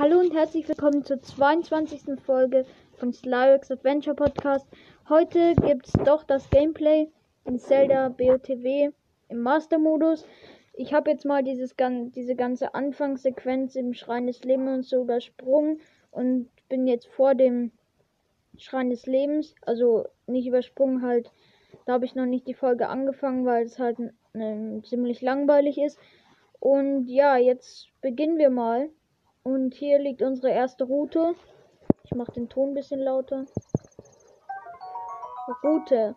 Hallo und herzlich willkommen zur 22. Folge von Slyrex Adventure Podcast. Heute gibt es doch das Gameplay in Zelda BOTW im Master-Modus. Ich habe jetzt mal dieses, diese ganze Anfangssequenz im Schrein des Lebens und so übersprungen und bin jetzt vor dem Schrein des Lebens. Also nicht übersprungen halt. Da habe ich noch nicht die Folge angefangen, weil es halt äh, ziemlich langweilig ist. Und ja, jetzt beginnen wir mal. Und hier liegt unsere erste Route. Ich mache den Ton ein bisschen lauter. Route.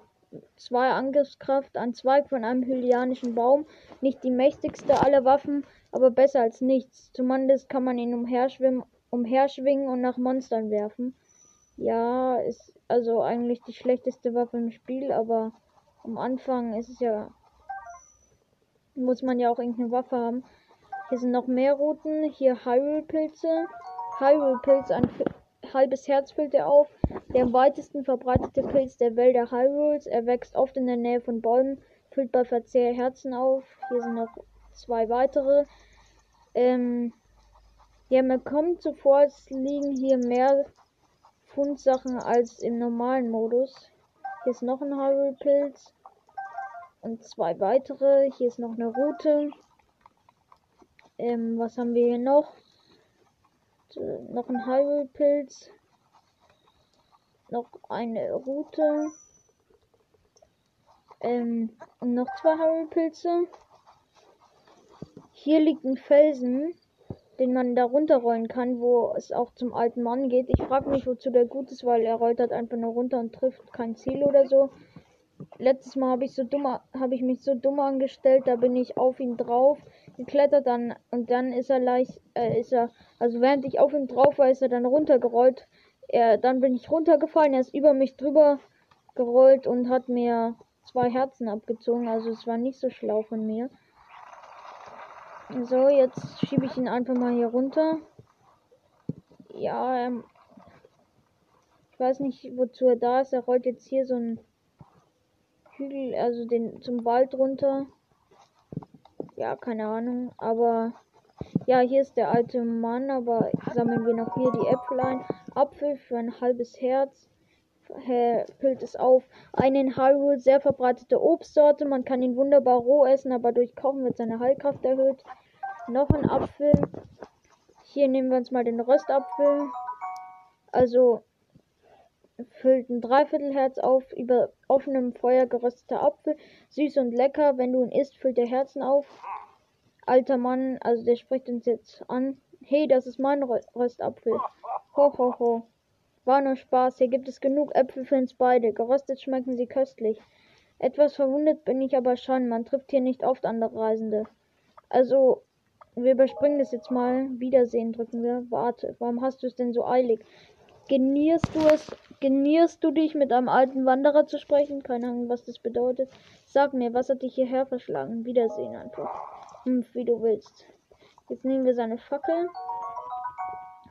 Zwei Angriffskraft, ein Zweig von einem hylianischen Baum. Nicht die mächtigste aller Waffen, aber besser als nichts. Zumindest kann man ihn umherschwimmen, umherschwingen und nach Monstern werfen. Ja, ist also eigentlich die schlechteste Waffe im Spiel, aber am Anfang ist es ja. Muss man ja auch irgendeine Waffe haben. Hier sind noch mehr Routen. Hier Hyrule-Pilze. Hyrule-Pilz, ein halbes Herz füllt er auf. Der am weitesten verbreitete Pilz der Wälder Hyrules. Er wächst oft in der Nähe von Bäumen, füllt bei Verzehr Herzen auf. Hier sind noch zwei weitere. Ähm, ja, mir kommt so vor, es liegen hier mehr Fundsachen als im normalen Modus. Hier ist noch ein Hyrule-Pilz. Und zwei weitere. Hier ist noch eine Route. Ähm, was haben wir hier noch? Noch ein Hyrule-Pilz. Noch eine Route. Ähm, und noch zwei Hyrule-Pilze. Hier liegt ein Felsen, den man da runterrollen kann, wo es auch zum alten Mann geht. Ich frage mich, wozu der gut ist, weil er rollt halt einfach nur runter und trifft kein Ziel oder so. Letztes Mal habe ich so dumm, habe ich mich so dumm angestellt, da bin ich auf ihn drauf geklettert dann und dann ist er leicht, äh, ist er, also während ich auf ihm drauf war, ist er dann runtergerollt. Er, dann bin ich runtergefallen, er ist über mich drüber gerollt und hat mir zwei Herzen abgezogen. Also es war nicht so schlau von mir. So, jetzt schiebe ich ihn einfach mal hier runter. Ja, ähm, ich weiß nicht, wozu er da ist. Er rollt jetzt hier so einen Hügel, also den zum Wald runter ja, keine Ahnung. Aber ja, hier ist der alte Mann, aber sammeln wir noch hier die Äpfel ein. Apfel für ein halbes Herz. Füllt es auf. Eine in Hyrule sehr verbreitete Obstsorte. Man kann ihn wunderbar roh essen, aber durch Kochen wird seine Heilkraft erhöht. Noch ein Apfel. Hier nehmen wir uns mal den Röstapfel. Also füllt ein Dreiviertelherz auf, über offenem Feuer gerösteter Apfel, süß und lecker, wenn du ihn isst, füllt der Herzen auf. Alter Mann, also der spricht uns jetzt an. Hey, das ist mein Röstapfel. Ho, ho, ho. War nur Spaß, hier gibt es genug Äpfel für uns beide. Geröstet schmecken sie köstlich. Etwas verwundet bin ich aber schon, man trifft hier nicht oft andere Reisende. Also, wir überspringen das jetzt mal. Wiedersehen drücken wir. Warte, warum hast du es denn so eilig? Genierst du es? Genierst du dich mit einem alten Wanderer zu sprechen? Keine Ahnung, was das bedeutet. Sag mir, was hat dich hierher verschlagen? Wiedersehen einfach. Hm, wie du willst. Jetzt nehmen wir seine Fackel.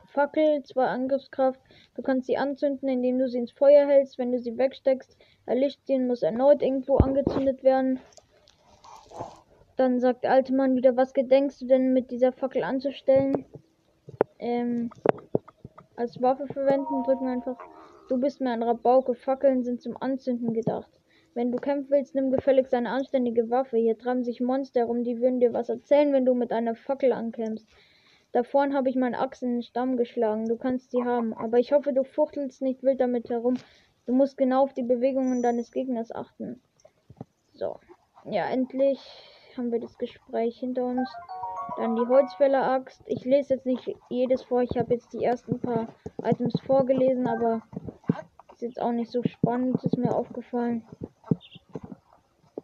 Fackel, zwei Angriffskraft. Du kannst sie anzünden, indem du sie ins Feuer hältst. Wenn du sie wegsteckst, erlischt sie und muss erneut irgendwo angezündet werden. Dann sagt der alte Mann wieder, was gedenkst du denn mit dieser Fackel anzustellen? Ähm, als Waffe verwenden, drücken einfach. Du bist mir ein Rabauke. Fackeln sind zum Anzünden gedacht. Wenn du kämpfen willst, nimm gefälligst eine anständige Waffe. Hier treiben sich Monster herum, die würden dir was erzählen, wenn du mit einer Fackel ankämpfst. Da vorn habe ich meinen Axt in den Stamm geschlagen. Du kannst sie haben. Aber ich hoffe, du fuchtelst nicht wild damit herum. Du musst genau auf die Bewegungen deines Gegners achten. So. Ja, endlich haben wir das Gespräch hinter uns. Dann die Holzfäller-Axt. Ich lese jetzt nicht jedes vor. Ich habe jetzt die ersten paar Items vorgelesen, aber ist jetzt auch nicht so spannend, ist mir aufgefallen.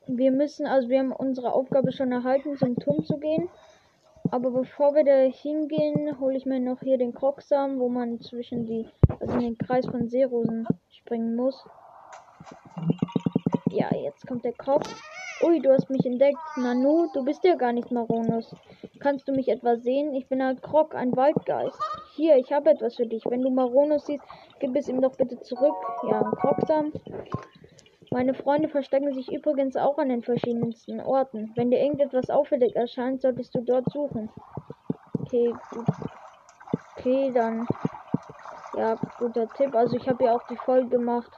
Wir müssen, also wir haben unsere Aufgabe schon erhalten, zum Turm zu gehen. Aber bevor wir da hingehen, hole ich mir noch hier den Krocksam, wo man zwischen die, also in den Kreis von Seerosen springen muss. Ja, jetzt kommt der Krog. Ui, du hast mich entdeckt. Nanu, du bist ja gar nicht Maronus. Kannst du mich etwa sehen? Ich bin ein Krog, ein Waldgeist. Hier, ich habe etwas für dich. Wenn du Maronus siehst, gib es ihm doch bitte zurück. Ja, ein Krogsam. Meine Freunde verstecken sich übrigens auch an den verschiedensten Orten. Wenn dir irgendetwas auffällig erscheint, solltest du dort suchen. Okay, gut. Okay, dann. Ja, guter Tipp. Also ich habe ja auch die Folge gemacht.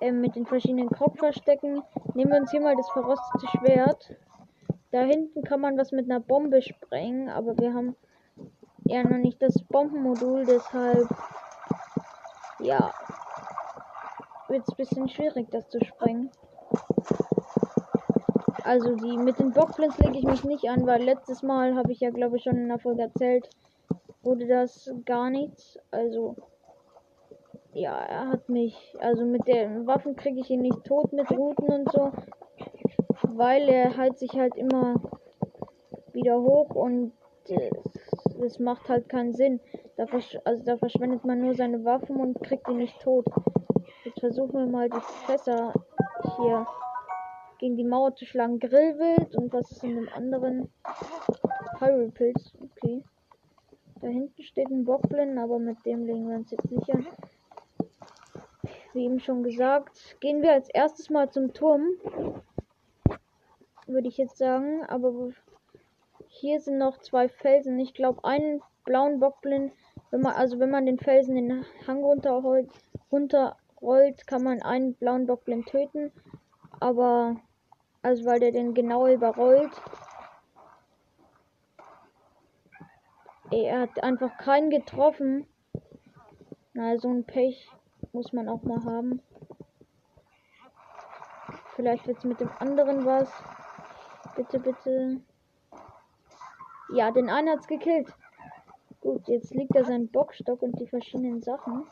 Ähm, mit den verschiedenen Kopfverstecken. Nehmen wir uns hier mal das verrostete Schwert. Da hinten kann man was mit einer Bombe sprengen, aber wir haben ja noch nicht das Bombenmodul, deshalb ja wird es ein bisschen schwierig, das zu sprengen. Also die mit den Bockblins lege ich mich nicht an, weil letztes Mal habe ich ja glaube ich schon in der Folge erzählt, wurde das gar nichts. Also ja, er hat mich, also mit den Waffen kriege ich ihn nicht tot mit Routen und so, weil er halt sich halt immer wieder hoch und äh, das macht halt keinen Sinn. Da also da verschwendet man nur seine Waffen und kriegt ihn nicht tot. Jetzt versuchen wir mal die Fässer hier gegen die Mauer zu schlagen. Grillwild und was ist in dem anderen? Hyrule-Pilz. Okay. Da hinten steht ein Bockblin, aber mit dem legen wir uns jetzt an. Wie eben schon gesagt, gehen wir als erstes mal zum Turm. Würde ich jetzt sagen. Aber hier sind noch zwei Felsen. Ich glaube, einen blauen Bockblin, wenn man, also wenn man den Felsen den Hang runterrollt, runterrollt, kann man einen blauen Bockblin töten. Aber, also weil der den genau überrollt. Er hat einfach keinen getroffen. Na, so ein Pech muss man auch mal haben. Vielleicht wird es mit dem anderen was. Bitte, bitte. Ja, den einen hat's gekillt. Gut, jetzt liegt da sein Bockstock und die verschiedenen Sachen.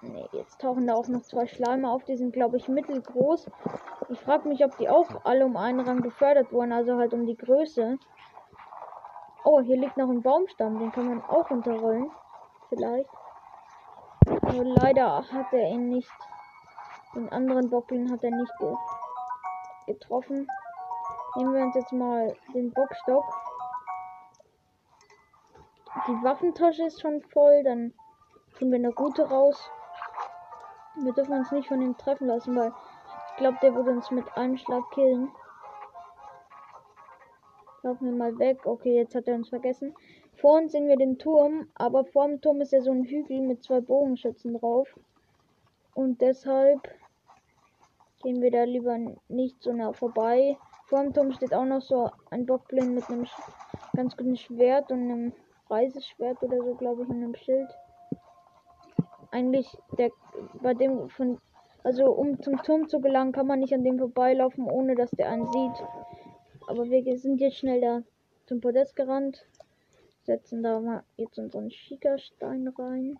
Ne, jetzt tauchen da auch noch zwei Schleime auf. Die sind, glaube ich, mittelgroß. Ich frage mich, ob die auch alle um einen Rang befördert wurden, also halt um die Größe. Oh, hier liegt noch ein Baumstamm. Den kann man auch runterrollen. Vielleicht. Nur leider hat er ihn nicht. Den anderen Bockling hat er nicht ge getroffen. Nehmen wir uns jetzt mal den Bockstock. Die Waffentasche ist schon voll, dann tun wir eine gute raus. Wir dürfen uns nicht von ihm treffen lassen, weil ich glaube, der würde uns mit einem Schlag killen. Laufen wir mal weg. Okay, jetzt hat er uns vergessen. Vor uns sehen wir den Turm, aber vor dem Turm ist ja so ein Hügel mit zwei Bogenschützen drauf. Und deshalb gehen wir da lieber nicht so nah vorbei. Vor dem Turm steht auch noch so ein Bockblind mit einem ganz guten Schwert und einem Reiseschwert oder so, glaube ich, und einem Schild. Eigentlich, der bei dem von. Also um zum Turm zu gelangen, kann man nicht an dem vorbeilaufen, ohne dass der einen sieht. Aber wir sind jetzt schnell da zum Podest gerannt. Setzen da mal jetzt unseren Schickerstein rein.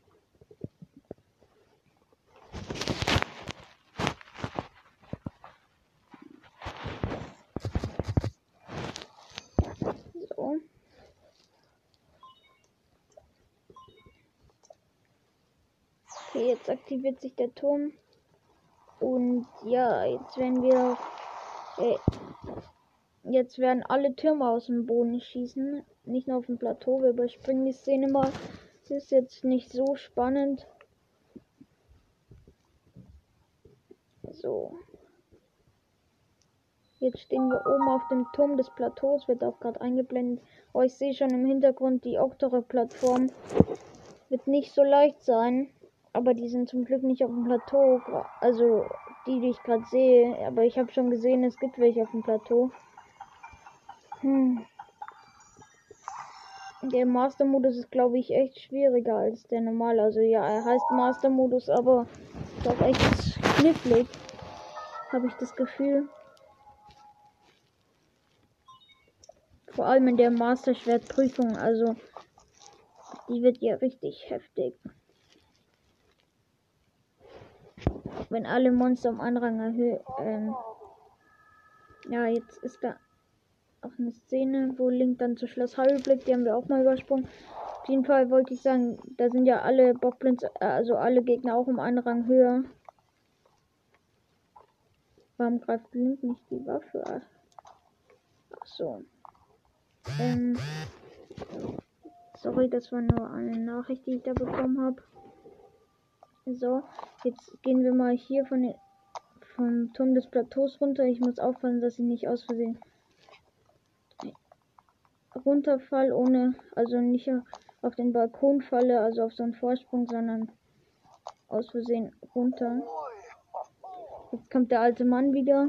Jetzt aktiviert sich der Turm. Und ja, jetzt werden wir. Äh, jetzt werden alle Türme aus dem Boden schießen. Nicht nur auf dem Plateau. Wir überspringen die Szene mal. Es ist jetzt nicht so spannend. So. Jetzt stehen wir oben auf dem Turm des Plateaus, wird auch gerade eingeblendet. Oh, ich sehe schon im Hintergrund die Octorok-Plattform. Wird nicht so leicht sein. Aber die sind zum Glück nicht auf dem Plateau. Also die, die ich gerade sehe. Aber ich habe schon gesehen, es gibt welche auf dem Plateau. Hm. Der Master-Modus ist, glaube ich, echt schwieriger als der normale. Also ja, er heißt Master-Modus, aber ist auch echt knifflig. Habe ich das Gefühl. Vor allem in der Master-Schwert-Prüfung. Also die wird ja richtig heftig. wenn alle Monster um Anrang erhöhen. Ähm, ja, jetzt ist da auch eine Szene, wo Link dann zu Schloss Harry blickt. Die haben wir auch mal übersprungen. Auf jeden Fall wollte ich sagen, da sind ja alle Bockblins, also alle Gegner auch um einen Rang höher. Warum greift Link nicht die Waffe? Ach so. Ähm, sorry, das war nur eine Nachricht, die ich da bekommen habe. So, jetzt gehen wir mal hier von den, vom Turm des Plateaus runter. Ich muss aufpassen, dass ich nicht aus Versehen runterfall, ohne, also nicht auf den Balkon falle, also auf so einen Vorsprung, sondern aus Versehen runter. Jetzt kommt der alte Mann wieder.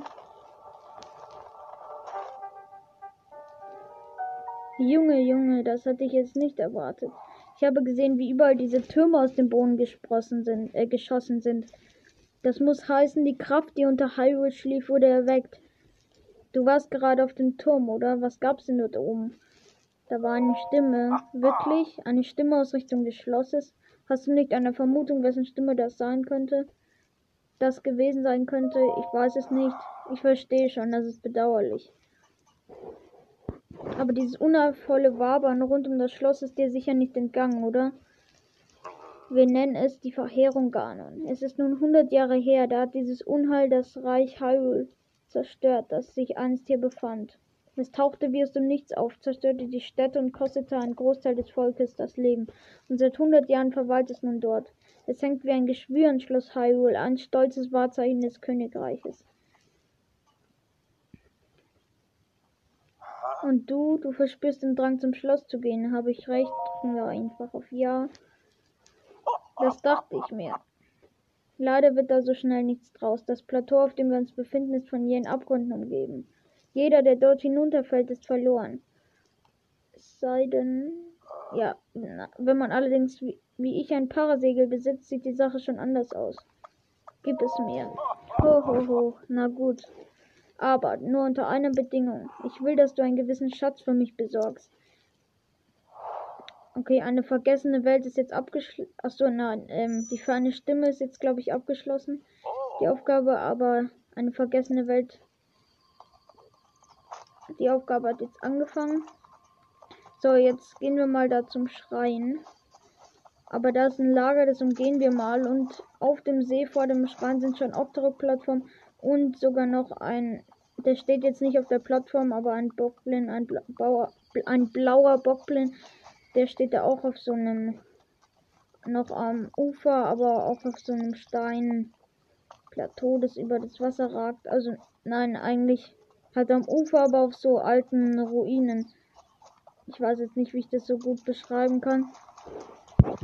Junge, Junge, das hatte ich jetzt nicht erwartet. Ich habe gesehen, wie überall diese Türme aus dem Boden gesprossen sind, äh, geschossen sind. Das muss heißen, die Kraft, die unter Hyrule schlief, wurde erweckt. Du warst gerade auf dem Turm, oder? Was gab's denn dort oben? Da war eine Stimme. Wirklich? Eine Stimme aus Richtung des Schlosses? Hast du nicht eine Vermutung, wessen Stimme das sein könnte? Das gewesen sein könnte? Ich weiß es nicht. Ich verstehe schon, das ist bedauerlich. Aber dieses unervolle Wabern rund um das Schloss ist dir sicher nicht entgangen, oder? Wir nennen es die Verheerung Ganon. Es ist nun hundert Jahre her, da hat dieses Unheil das Reich Hyrule zerstört, das sich einst hier befand. Es tauchte wie aus dem Nichts auf, zerstörte die Städte und kostete einen Großteil des Volkes das Leben. Und seit hundert Jahren verweilt es nun dort. Es hängt wie ein Geschwür in Schloss Hyrule, ein stolzes Wahrzeichen des Königreiches. Und du, du verspürst den Drang zum Schloss zu gehen. Habe ich recht? Drücken wir einfach auf Ja. Das dachte ich mir. Leider wird da so schnell nichts draus. Das Plateau, auf dem wir uns befinden, ist von jenen Abgründen umgeben. Jeder, der dort hinunterfällt, ist verloren. Es sei denn, ja, wenn man allerdings wie, wie ich ein Parasegel besitzt, sieht die Sache schon anders aus. Gib es mir. Ho, ho, ho. Na gut. Aber nur unter einer Bedingung. Ich will, dass du einen gewissen Schatz für mich besorgst. Okay, eine vergessene Welt ist jetzt abgeschlossen. Achso, nein, ähm, die für eine Stimme ist jetzt, glaube ich, abgeschlossen. Die Aufgabe, aber eine vergessene Welt. Die Aufgabe hat jetzt angefangen. So, jetzt gehen wir mal da zum Schrein. Aber da ist ein Lager, das umgehen wir mal. Und auf dem See vor dem Schrein sind schon Optero-Plattformen und sogar noch ein. Der steht jetzt nicht auf der Plattform, aber ein Bockblin, ein, Bla ein blauer Bockblin der steht da auch auf so einem noch am Ufer, aber auch auf so einem Steinplateau, das über das Wasser ragt. Also nein, eigentlich halt am Ufer, aber auf so alten Ruinen. Ich weiß jetzt nicht, wie ich das so gut beschreiben kann.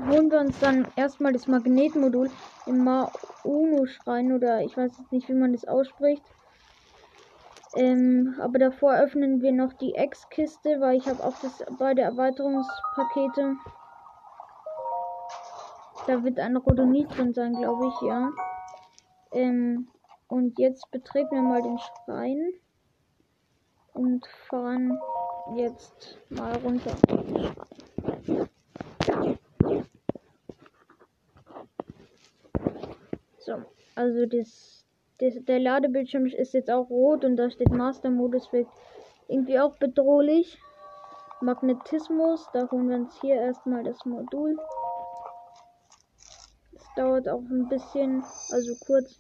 Holen wir uns dann erstmal das Magnetmodul im Mauno-Schrein oder ich weiß jetzt nicht, wie man das ausspricht. Ähm, aber davor öffnen wir noch die Ex-Kiste, weil ich habe auch das beide Erweiterungspakete. Da wird ein Rodonit drin sein, glaube ich, ja. Ähm, und jetzt betreten wir mal den Schrein und fahren jetzt mal runter. So, also das der, der Ladebildschirm ist jetzt auch rot und da steht Master-Modus, wirkt irgendwie auch bedrohlich. Magnetismus, da holen wir uns hier erstmal das Modul. Es dauert auch ein bisschen, also kurz.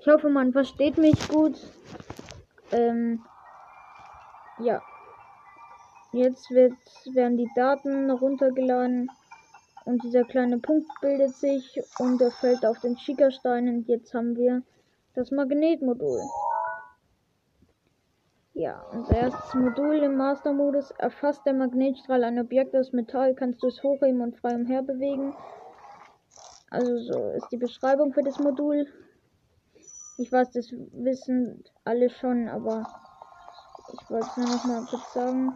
Ich hoffe, man versteht mich gut. Ähm, ja. Jetzt wird, werden die Daten runtergeladen. Und dieser kleine Punkt bildet sich und er fällt auf den Schickerstein. Und jetzt haben wir das Magnetmodul. Ja, unser erstes Modul im Master-Modus. Erfasst der Magnetstrahl ein Objekt aus Metall, kannst du es hochheben und frei umher bewegen. Also so ist die Beschreibung für das Modul. Ich weiß, das wissen alle schon, aber ich wollte es nur noch mal kurz sagen.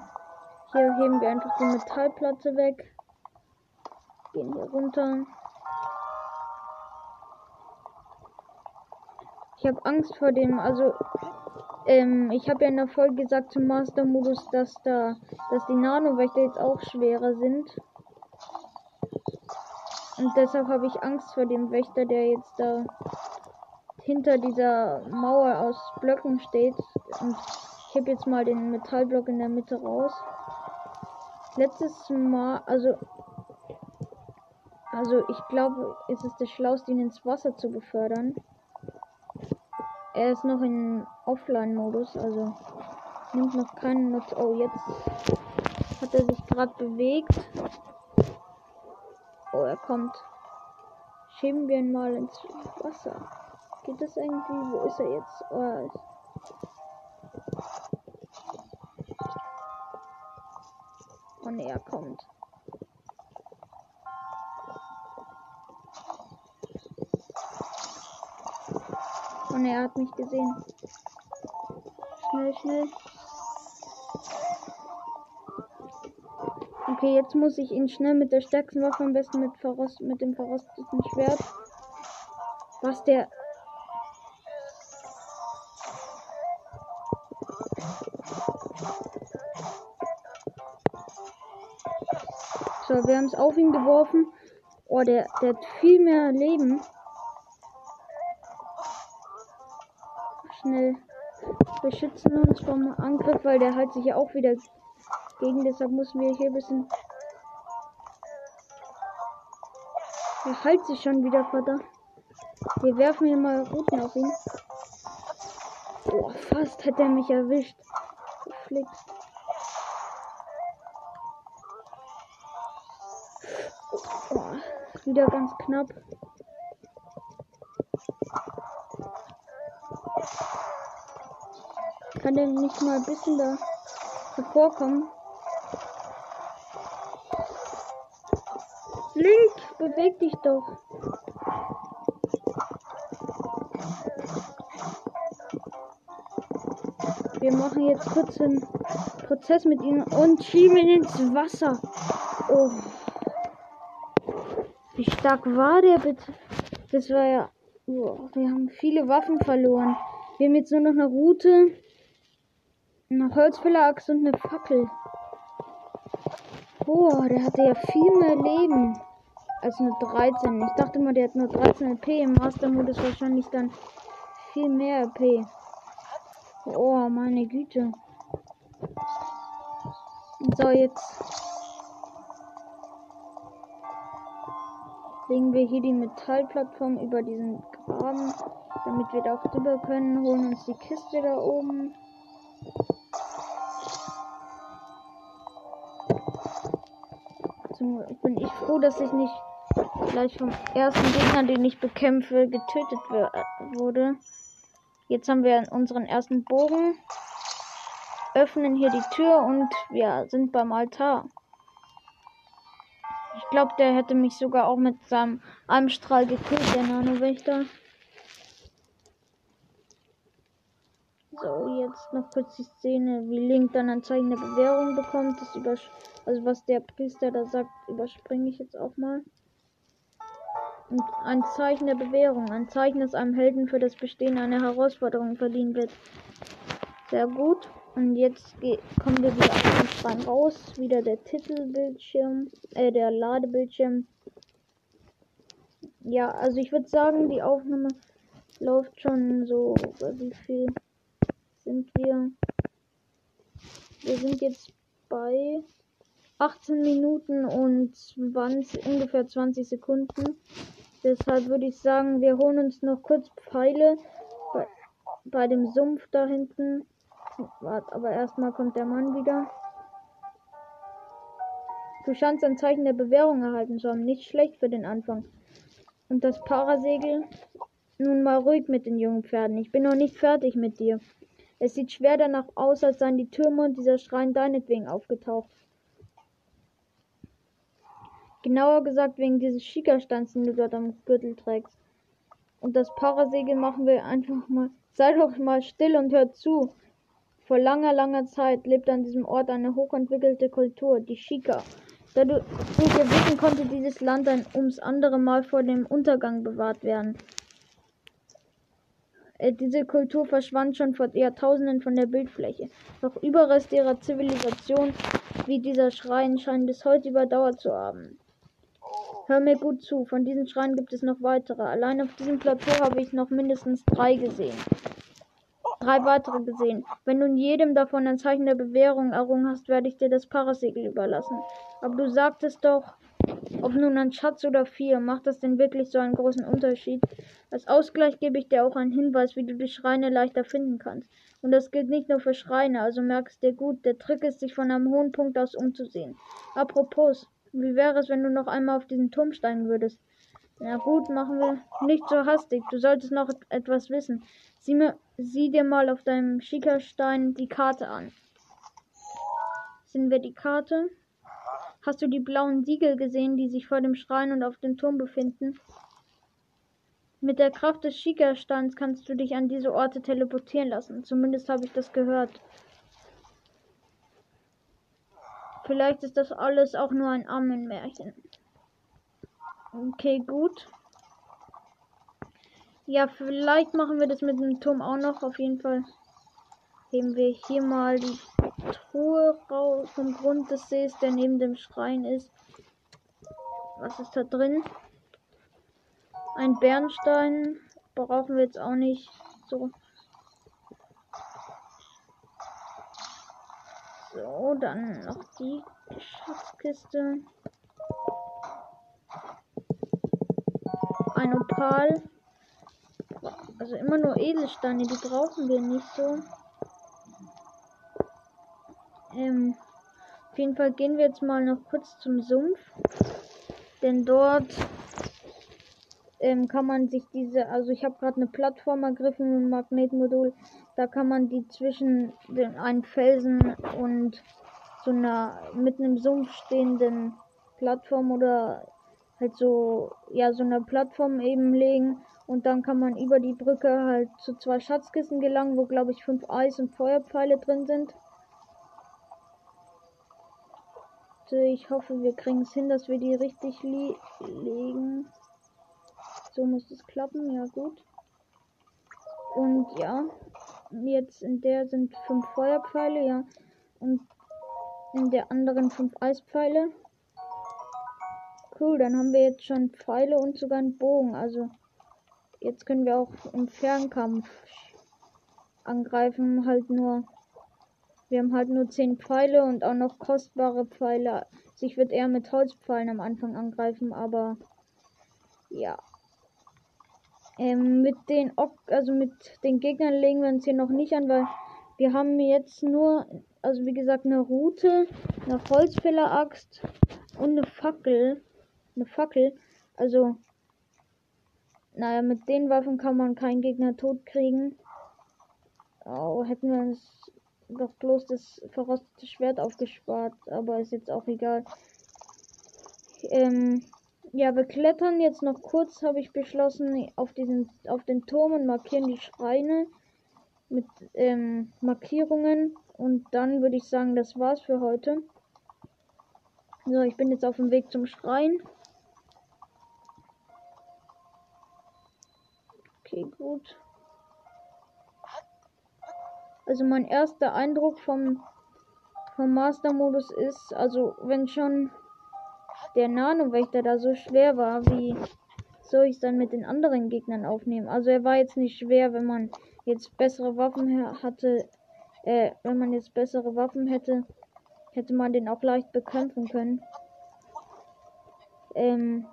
Hier heben wir einfach die Metallplatte weg. Gehen wir runter. Ich habe Angst vor dem, also ähm, ich habe ja in der Folge gesagt zum Master-Modus, dass da, dass die Nano-Wächter jetzt auch schwerer sind. Und deshalb habe ich Angst vor dem Wächter, der jetzt da hinter dieser Mauer aus Blöcken steht. Und ich habe jetzt mal den Metallblock in der Mitte raus. Letztes Mal, also also ich glaube, es ist das Schlauste, ihn ins Wasser zu befördern. Er ist noch in Offline-Modus, also nimmt noch keinen Nutz. Oh, jetzt hat er sich gerade bewegt. Oh, er kommt. Schieben wir ihn mal ins Wasser. Geht das irgendwie? Wo ist er jetzt? Oh, Und er kommt. Und er hat mich gesehen. Schnell, schnell. Okay, jetzt muss ich ihn schnell mit der stärksten Waffe, am besten mit, verrost, mit dem verrosteten Schwert. Was der. So, wir haben es auf ihn geworfen. Oh, der, der hat viel mehr Leben. Schnell. Wir schützen uns vom Angriff, weil der halt sich ja auch wieder gegen. Deshalb müssen wir hier ein bisschen. Er halt sich schon wieder, verdammt. Wir werfen hier mal Routen auf ihn. Oh, fast hat er mich erwischt. Geflixt. Oh, wieder ganz knapp. Kann der nicht mal ein bisschen da hervorkommen? Link, beweg dich doch. Wir machen jetzt kurz einen Prozess mit ihnen und schieben ihn ins Wasser. Oh. Wie stark war der bitte? Das war ja. Oh, wir haben viele Waffen verloren. Wir haben jetzt nur noch eine Route, eine Holzfällerachse und eine Fackel. Boah, der hatte ja viel mehr Leben als nur 13. Ich dachte mal, der hat nur 13 LP. Im Master-Modus wahrscheinlich dann viel mehr LP. Oh, meine Güte. So, jetzt legen wir hier die Metallplattform über diesen Graben, damit wir da auch drüber können. Holen uns die Kiste da oben. Zum, bin ich froh, dass ich nicht gleich vom ersten Gegner, den ich bekämpfe, getötet wurde. Jetzt haben wir unseren ersten Bogen. Öffnen hier die Tür und wir sind beim Altar. Ich glaube, der hätte mich sogar auch mit seinem Armstrahl gekillt, der Nano-Wächter. So, jetzt noch kurz die Szene, wie Link dann ein Zeichen der Bewährung bekommt. Das also was der Priester da sagt, überspringe ich jetzt auch mal. Und ein Zeichen der Bewährung. Ein Zeichen, das einem Helden für das Bestehen einer Herausforderung verliehen wird. Sehr gut. Und jetzt kommen wir wieder aus dem raus. Wieder der Titelbildschirm, äh, der Ladebildschirm. Ja, also ich würde sagen, die Aufnahme läuft schon so. Wie viel sind wir? Wir sind jetzt bei 18 Minuten und 20, ungefähr 20 Sekunden. Deshalb würde ich sagen, wir holen uns noch kurz Pfeile bei, bei dem Sumpf da hinten. Warte, aber erstmal kommt der Mann wieder. Du scheinst ein Zeichen der Bewährung erhalten zu haben. Nicht schlecht für den Anfang. Und das Parasegel? Nun mal ruhig mit den jungen Pferden. Ich bin noch nicht fertig mit dir. Es sieht schwer danach aus, als seien die Türme und dieser Schrein deinetwegen aufgetaucht. Genauer gesagt wegen dieses Schickerstands, den du dort am Gürtel trägst. Und das Parasegel machen wir einfach mal. Sei doch mal still und hört zu. Vor langer, langer Zeit lebte an diesem Ort eine hochentwickelte Kultur, die Shika. Dadurch erwichen konnte dieses Land ein ums andere Mal vor dem Untergang bewahrt werden. Äh, diese Kultur verschwand schon vor Jahrtausenden von der Bildfläche. Doch Überreste ihrer Zivilisation, wie dieser Schrein, scheinen bis heute überdauert zu haben. Hör mir gut zu, von diesen Schreinen gibt es noch weitere. Allein auf diesem Plateau habe ich noch mindestens drei gesehen. Drei weitere gesehen. Wenn du in jedem davon ein Zeichen der Bewährung errungen hast, werde ich dir das Parasegel überlassen. Aber du sagtest doch, ob nun ein Schatz oder vier, macht das denn wirklich so einen großen Unterschied? Als Ausgleich gebe ich dir auch einen Hinweis, wie du die Schreine leichter finden kannst. Und das gilt nicht nur für Schreine, also merkst dir gut, der Trick ist, sich von einem hohen Punkt aus umzusehen. Apropos, wie wäre es, wenn du noch einmal auf diesen Turm steigen würdest? Na gut, machen wir nicht so hastig. Du solltest noch etwas wissen. Sieh, mir, sieh dir mal auf deinem Schickerstein die Karte an. Sind wir die Karte? Hast du die blauen Siegel gesehen, die sich vor dem Schrein und auf dem Turm befinden? Mit der Kraft des Schika-Steins kannst du dich an diese Orte teleportieren lassen. Zumindest habe ich das gehört. Vielleicht ist das alles auch nur ein Ammenmärchen. Okay, gut. Ja, vielleicht machen wir das mit dem Turm auch noch. Auf jeden Fall heben wir hier mal die Truhe raus vom Grund des Sees, der neben dem Schrein ist. Was ist da drin? Ein Bernstein brauchen wir jetzt auch nicht so. So, dann noch die Schatzkiste. Ein Opal. Also immer nur Edelsteine, die brauchen wir nicht so. Ähm, auf jeden Fall gehen wir jetzt mal noch kurz zum Sumpf. Denn dort ähm, kann man sich diese, also ich habe gerade eine Plattform ergriffen mit Magnetmodul. Da kann man die zwischen den, einen Felsen und so einer mitten im Sumpf stehenden Plattform oder halt so, ja, so einer Plattform eben legen. Und dann kann man über die Brücke halt zu zwei Schatzkissen gelangen, wo glaube ich fünf Eis- und Feuerpfeile drin sind. Ich hoffe, wir kriegen es hin, dass wir die richtig legen. So muss es klappen, ja gut. Und ja, jetzt in der sind fünf Feuerpfeile, ja. Und in der anderen fünf Eispfeile. Cool, dann haben wir jetzt schon Pfeile und sogar einen Bogen. Also jetzt können wir auch im Fernkampf angreifen. Halt nur. Wir haben halt nur zehn Pfeile und auch noch kostbare Pfeile. Also ich würde eher mit Holzpfeilen am Anfang angreifen, aber ja. Ähm, mit den ok also mit den Gegnern legen wir uns hier noch nicht an, weil wir haben jetzt nur, also wie gesagt, eine Route, eine Holzfäller-Axt und eine Fackel eine Fackel. Also, naja, mit den Waffen kann man keinen Gegner tot kriegen. Oh, hätten wir uns doch bloß das verrostete Schwert aufgespart, aber ist jetzt auch egal. Ähm, ja, wir klettern jetzt noch kurz, habe ich beschlossen, auf diesen, auf den Turm und markieren die Schreine mit ähm, Markierungen. Und dann würde ich sagen, das war's für heute. So, ich bin jetzt auf dem Weg zum Schrein. Okay, gut. Also mein erster Eindruck vom, vom Master-Modus ist, also wenn schon der Nano-Wächter da so schwer war, wie soll ich es dann mit den anderen Gegnern aufnehmen? Also er war jetzt nicht schwer, wenn man jetzt bessere Waffen hatte, äh, wenn man jetzt bessere Waffen hätte, hätte man den auch leicht bekämpfen können. Ähm,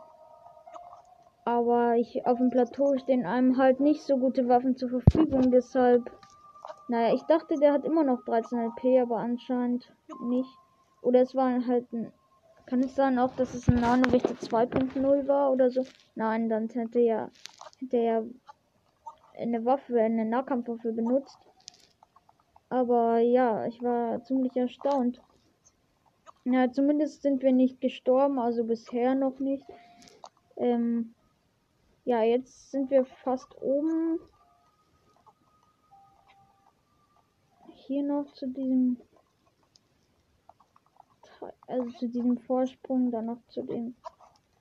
aber ich auf dem Plateau stehen einem halt nicht so gute Waffen zur Verfügung, deshalb. Naja, ich dachte, der hat immer noch 13 LP, aber anscheinend nicht. Oder es war halt ein. Kann es sein auch, dass es ein Nano-Wächter 2.0 war oder so? Nein, dann hätte er hätte er eine Waffe, eine Nahkampfwaffe benutzt. Aber ja, ich war ziemlich erstaunt. Ja, zumindest sind wir nicht gestorben, also bisher noch nicht. Ähm, ja, jetzt sind wir fast oben. Hier noch zu diesem also zu diesem Vorsprung, dann noch zu dem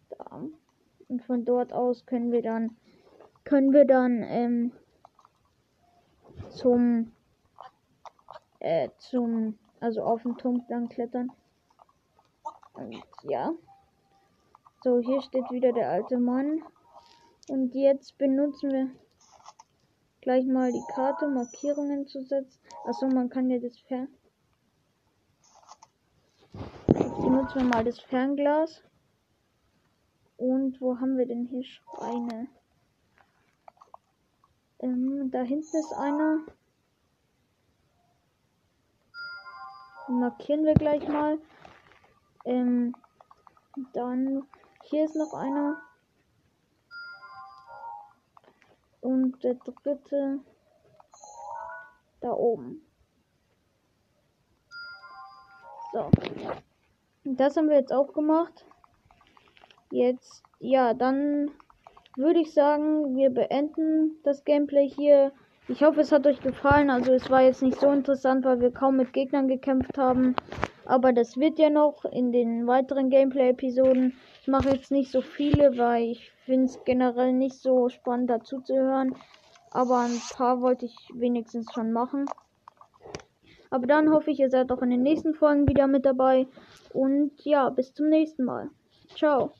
da. Und von dort aus können wir dann können wir dann ähm, zum äh, zum also auf den Turm dann klettern. Und ja. So, hier steht wieder der alte Mann. Und jetzt benutzen wir gleich mal die Karte, Markierungen zu setzen. Achso, man kann ja das Fern. Jetzt benutzen wir mal das Fernglas. Und wo haben wir denn hier Schweine? Ähm, da hinten ist einer. Markieren wir gleich mal. Ähm, dann hier ist noch einer. Und der dritte da oben. So. Das haben wir jetzt auch gemacht. Jetzt, ja, dann würde ich sagen, wir beenden das Gameplay hier. Ich hoffe, es hat euch gefallen. Also es war jetzt nicht so interessant, weil wir kaum mit Gegnern gekämpft haben. Aber das wird ja noch in den weiteren Gameplay-Episoden. Ich mache jetzt nicht so viele, weil ich finde es generell nicht so spannend dazu zu hören. Aber ein paar wollte ich wenigstens schon machen. Aber dann hoffe ich, ihr seid auch in den nächsten Folgen wieder mit dabei. Und ja, bis zum nächsten Mal. Ciao.